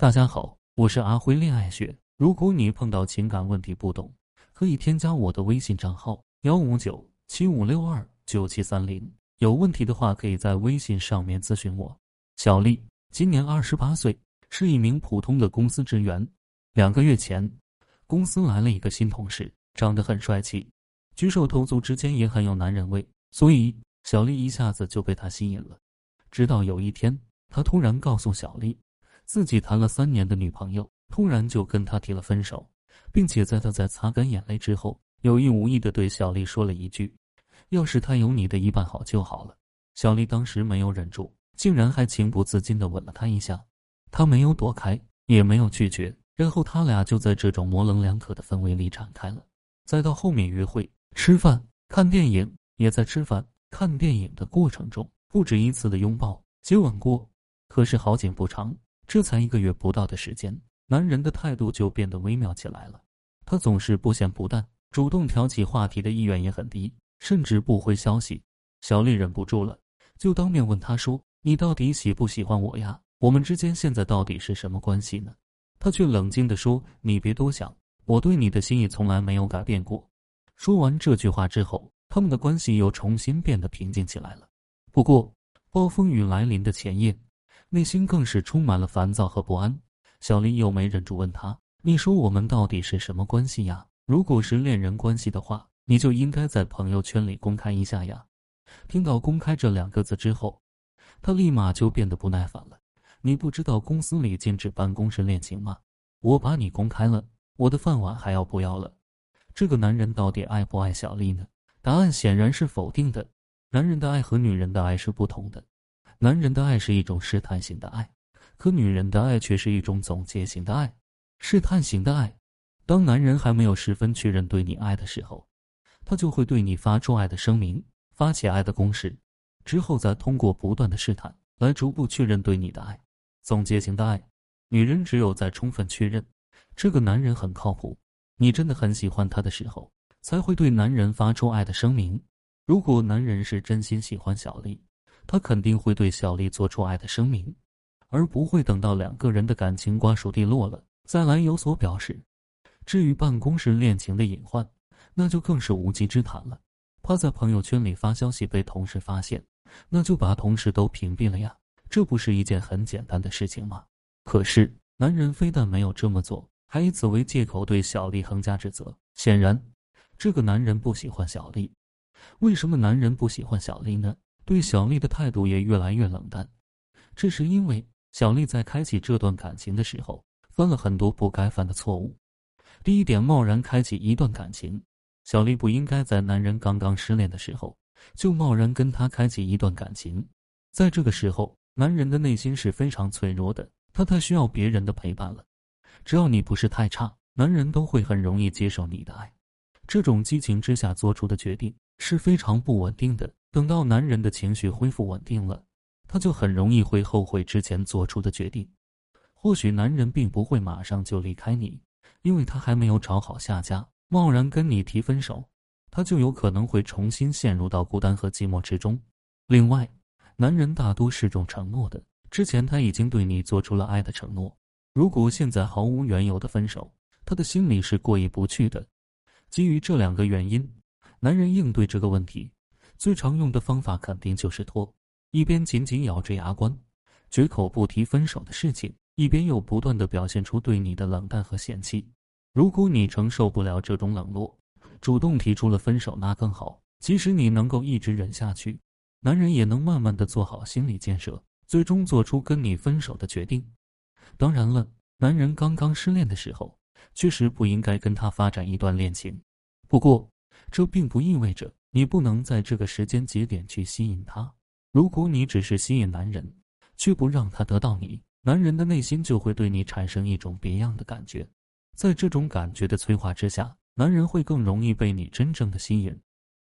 大家好，我是阿辉恋爱学。如果你碰到情感问题不懂，可以添加我的微信账号幺五九七五六二九七三零。有问题的话，可以在微信上面咨询我。小丽今年二十八岁，是一名普通的公司职员。两个月前，公司来了一个新同事，长得很帅气，举手投足之间也很有男人味，所以小丽一下子就被他吸引了。直到有一天，他突然告诉小丽。自己谈了三年的女朋友突然就跟他提了分手，并且在他在擦干眼泪之后，有意无意的对小丽说了一句：“要是他有你的一半好就好了。”小丽当时没有忍住，竟然还情不自禁的吻了他一下。他没有躲开，也没有拒绝，然后他俩就在这种模棱两可的氛围里展开了。再到后面约会、吃饭、看电影，也在吃饭、看电影的过程中不止一次的拥抱、接吻过。可是好景不长。这才一个月不到的时间，男人的态度就变得微妙起来了。他总是不咸不淡，主动挑起话题的意愿也很低，甚至不回消息。小丽忍不住了，就当面问他说：“你到底喜不喜欢我呀？我们之间现在到底是什么关系呢？”他却冷静地说：“你别多想，我对你的心意从来没有改变过。”说完这句话之后，他们的关系又重新变得平静起来了。不过，暴风雨来临的前夜。内心更是充满了烦躁和不安。小丽又没忍住问他：“你说我们到底是什么关系呀？如果是恋人关系的话，你就应该在朋友圈里公开一下呀。”听到“公开”这两个字之后，他立马就变得不耐烦了。“你不知道公司里禁止办公室恋情吗？我把你公开了，我的饭碗还要不要了？”这个男人到底爱不爱小丽呢？答案显然是否定的。男人的爱和女人的爱是不同的。男人的爱是一种试探型的爱，可女人的爱却是一种总结型的爱。试探型的爱，当男人还没有十分确认对你爱的时候，他就会对你发出爱的声明，发起爱的攻势，之后再通过不断的试探来逐步确认对你的爱。总结型的爱，女人只有在充分确认这个男人很靠谱，你真的很喜欢他的时候，才会对男人发出爱的声明。如果男人是真心喜欢小丽。他肯定会对小丽做出爱的声明，而不会等到两个人的感情瓜熟蒂落了再来有所表示。至于办公室恋情的隐患，那就更是无稽之谈了。怕在朋友圈里发消息被同事发现，那就把同事都屏蔽了呀，这不是一件很简单的事情吗？可是男人非但没有这么做，还以此为借口对小丽横加指责。显然，这个男人不喜欢小丽。为什么男人不喜欢小丽呢？对小丽的态度也越来越冷淡，这是因为小丽在开启这段感情的时候犯了很多不该犯的错误。第一点，贸然开启一段感情，小丽不应该在男人刚刚失恋的时候就贸然跟他开启一段感情。在这个时候，男人的内心是非常脆弱的，他太需要别人的陪伴了。只要你不是太差，男人都会很容易接受你的爱。这种激情之下做出的决定是非常不稳定的。等到男人的情绪恢复稳定了，他就很容易会后悔之前做出的决定。或许男人并不会马上就离开你，因为他还没有找好下家，贸然跟你提分手，他就有可能会重新陷入到孤单和寂寞之中。另外，男人大多是重承诺的，之前他已经对你做出了爱的承诺，如果现在毫无缘由的分手，他的心里是过意不去的。基于这两个原因，男人应对这个问题。最常用的方法肯定就是拖，一边紧紧咬着牙关，绝口不提分手的事情，一边又不断的表现出对你的冷淡和嫌弃。如果你承受不了这种冷落，主动提出了分手，那更好。即使你能够一直忍下去，男人也能慢慢的做好心理建设，最终做出跟你分手的决定。当然了，男人刚刚失恋的时候，确实不应该跟他发展一段恋情。不过，这并不意味着。你不能在这个时间节点去吸引他。如果你只是吸引男人，却不让他得到你，男人的内心就会对你产生一种别样的感觉。在这种感觉的催化之下，男人会更容易被你真正的吸引。